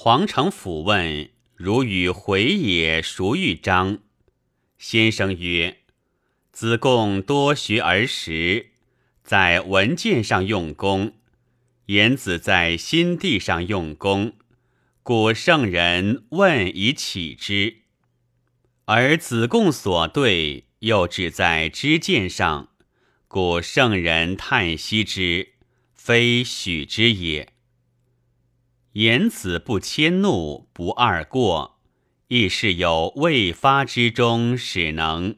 皇城府问：“如与回也，孰欲章？”先生曰：“子贡多学而识，在文件上用功；颜子在心地上用功。故圣人问以启之。而子贡所对，又只在知见上，故圣人叹息之，非许之也。”言子不迁怒，不贰过，亦是有未发之中始能。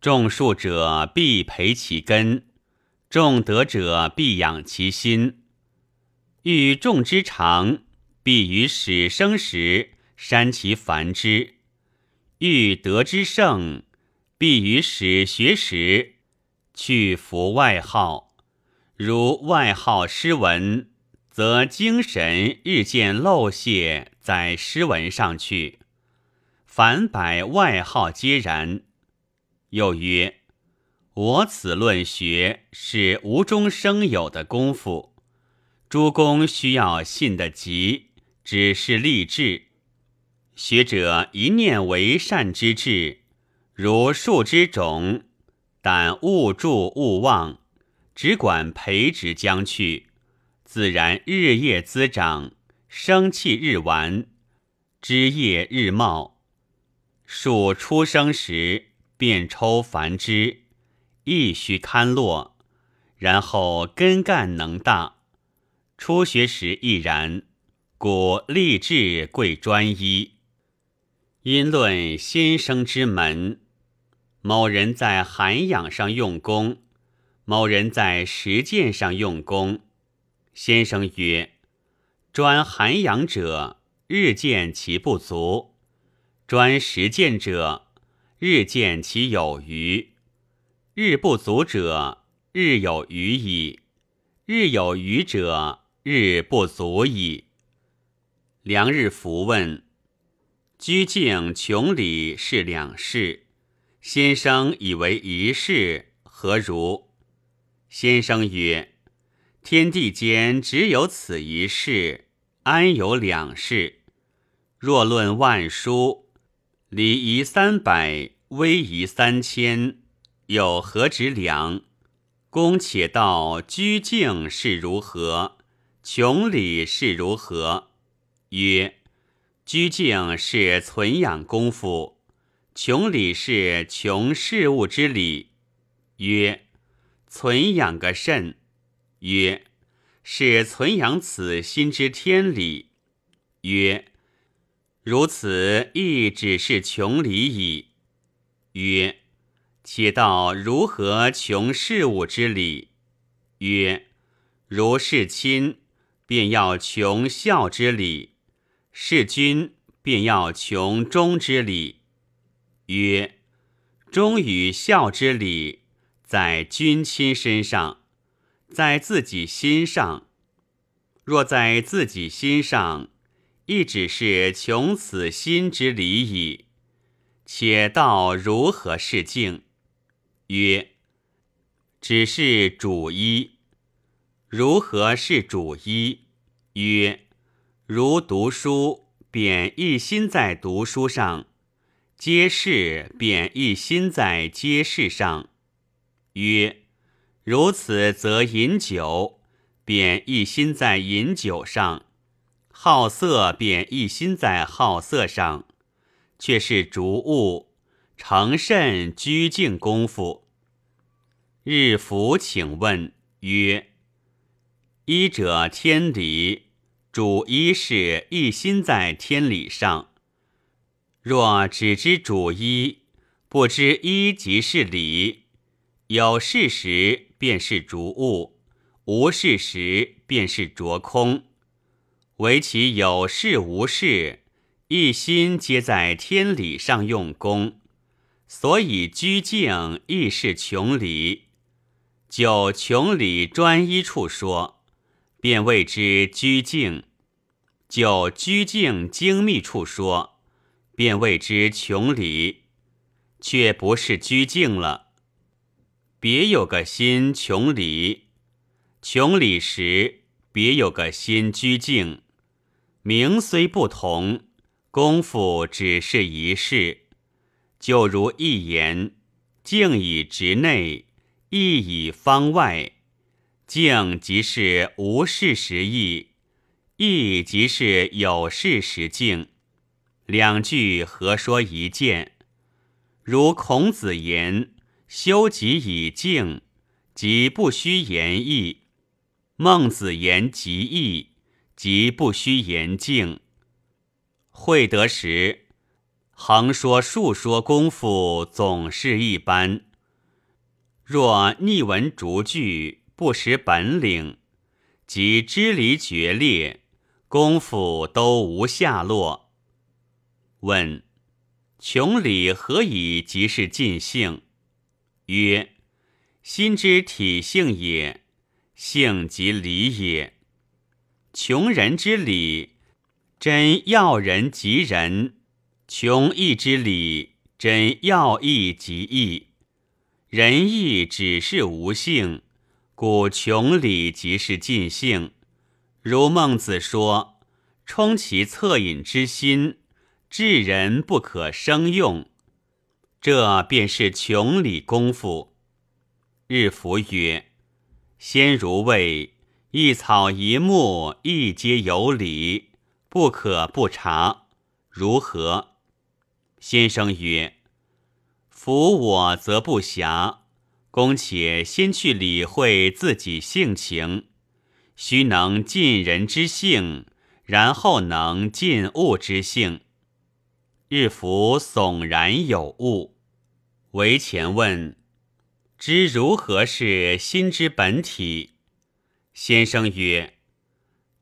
种树者必培其根，种德者必养其心。欲种之长，必于始生时删其繁枝；欲得之盛，必于始学时去服外号。如外号诗文。则精神日渐漏泄在诗文上去，凡百外号皆然。又曰：我此论学是无中生有的功夫，诸公需要信得急，只是立志。学者一念为善之志，如树之种，但勿助勿忘，只管培植将去。自然日夜滋长，生气日完，枝叶日茂。树出生时便抽繁枝，亦须堪落，然后根干能大。初学时亦然，故立志贵专一。因论先生之门，某人在涵养上用功，某人在实践上用功。先生曰：“专涵养者，日见其不足；专实践者，日见其有余。日不足者，日有余矣；日有余者，日不足矣。”梁日弗问：“居静穷理是两事，先生以为一事，何如？”先生曰。天地间只有此一事，安有两事？若论万书，礼仪三百，威仪三千，有何之良？公且道居静是如何？穷理是如何？曰：居静是存养功夫，穷理是穷事物之理。曰：存养个甚？曰：是存养此心之天理。曰：如此亦只是穷理矣。曰：且道如何穷事物之理？曰：如是亲，便要穷孝之理；是君，便要穷忠之理。曰：忠与孝之理，在君亲身上。在自己心上，若在自己心上，亦只是穷此心之理矣。且道如何是静？曰：只是主一。如何是主一？曰：如读书，便一心在读书上；皆事，便一心在皆事上。曰。如此，则饮酒便一心在饮酒上，好色便一心在好色上，却是逐物成甚拘静功夫。日服请问曰：一者天理，主一是一心在天理上。若只知主一，不知一即是理，有事实。便是逐物，无事时便是着空。唯其有事无事，一心皆在天理上用功，所以居静亦是穷理。就穷理专一处说，便谓之居静；就居静精密处说，便谓之穷理，却不是居静了。别有个心穷理，穷理时别有个心居静，名虽不同，功夫只是一事。就如一言，静以直内，意以方外。静即是无事时意，意即是有事时静。两句合说一件。如孔子言：“修己以静，即不须言义。”孟子言：“极义，即不须言静。”会得时，横说竖说功夫总是一般。若逆文逐句，不识本领，即支离决裂，功夫都无下落。问。穷理何以即是尽性？曰：心之体性也，性即理也。穷人之理，真要人及人；穷义之理，真要义及义。仁义只是无性，故穷理即是尽性。如孟子说：“充其恻隐之心。”智人不可生用，这便是穷理功夫。日服曰：“先如谓一草一木亦皆有理，不可不察，如何？”先生曰：“夫我则不暇，公且先去理会自己性情，须能尽人之性，然后能尽物之性。”日服悚然有悟，为前问：知如何是心之本体？先生曰：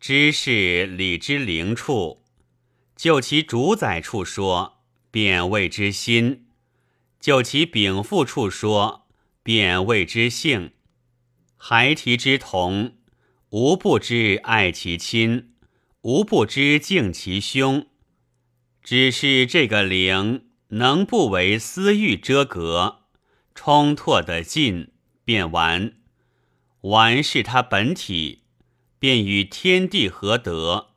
知是理之灵处，就其主宰处说，便谓之心；就其禀赋处说，便谓之性。孩提之童，无不知爱其亲，无不知敬其兄。只是这个灵能不为私欲遮隔，冲拓得尽，便完。完是他本体，便与天地合德。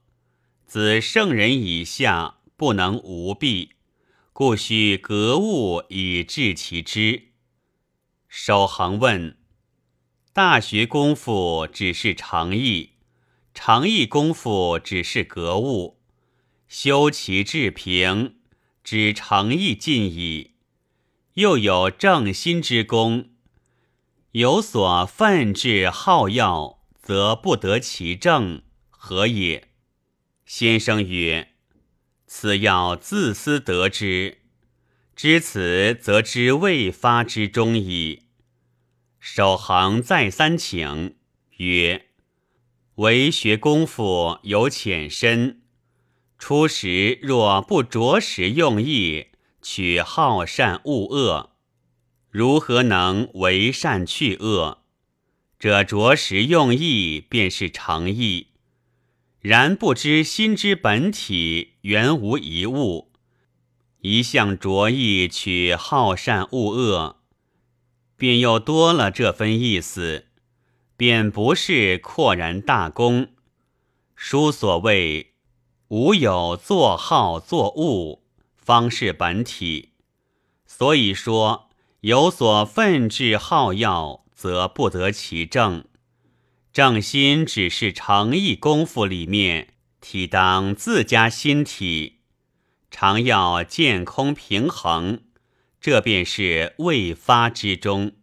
子圣人以下不能无弊，故须格物以治其知。守恒问：大学功夫只是常意，常意功夫只是格物。修其治平，只诚意尽矣。又有正心之功，有所奋志好要，则不得其正，何也？先生曰：此要自私得之，知此则知未发之中矣。守恒再三请曰：为学功夫有浅深。初时若不着实用意，取好善恶恶，如何能为善去恶？这着实用意便是诚意。然不知心之本体原无一物，一向着意取好善恶恶，便又多了这份意思，便不是阔然大功。书所谓。无有作好作物，方是本体。所以说，有所奋志好要，则不得其正。正心只是诚意功夫里面，体当自家心体，常要见空平衡，这便是未发之中。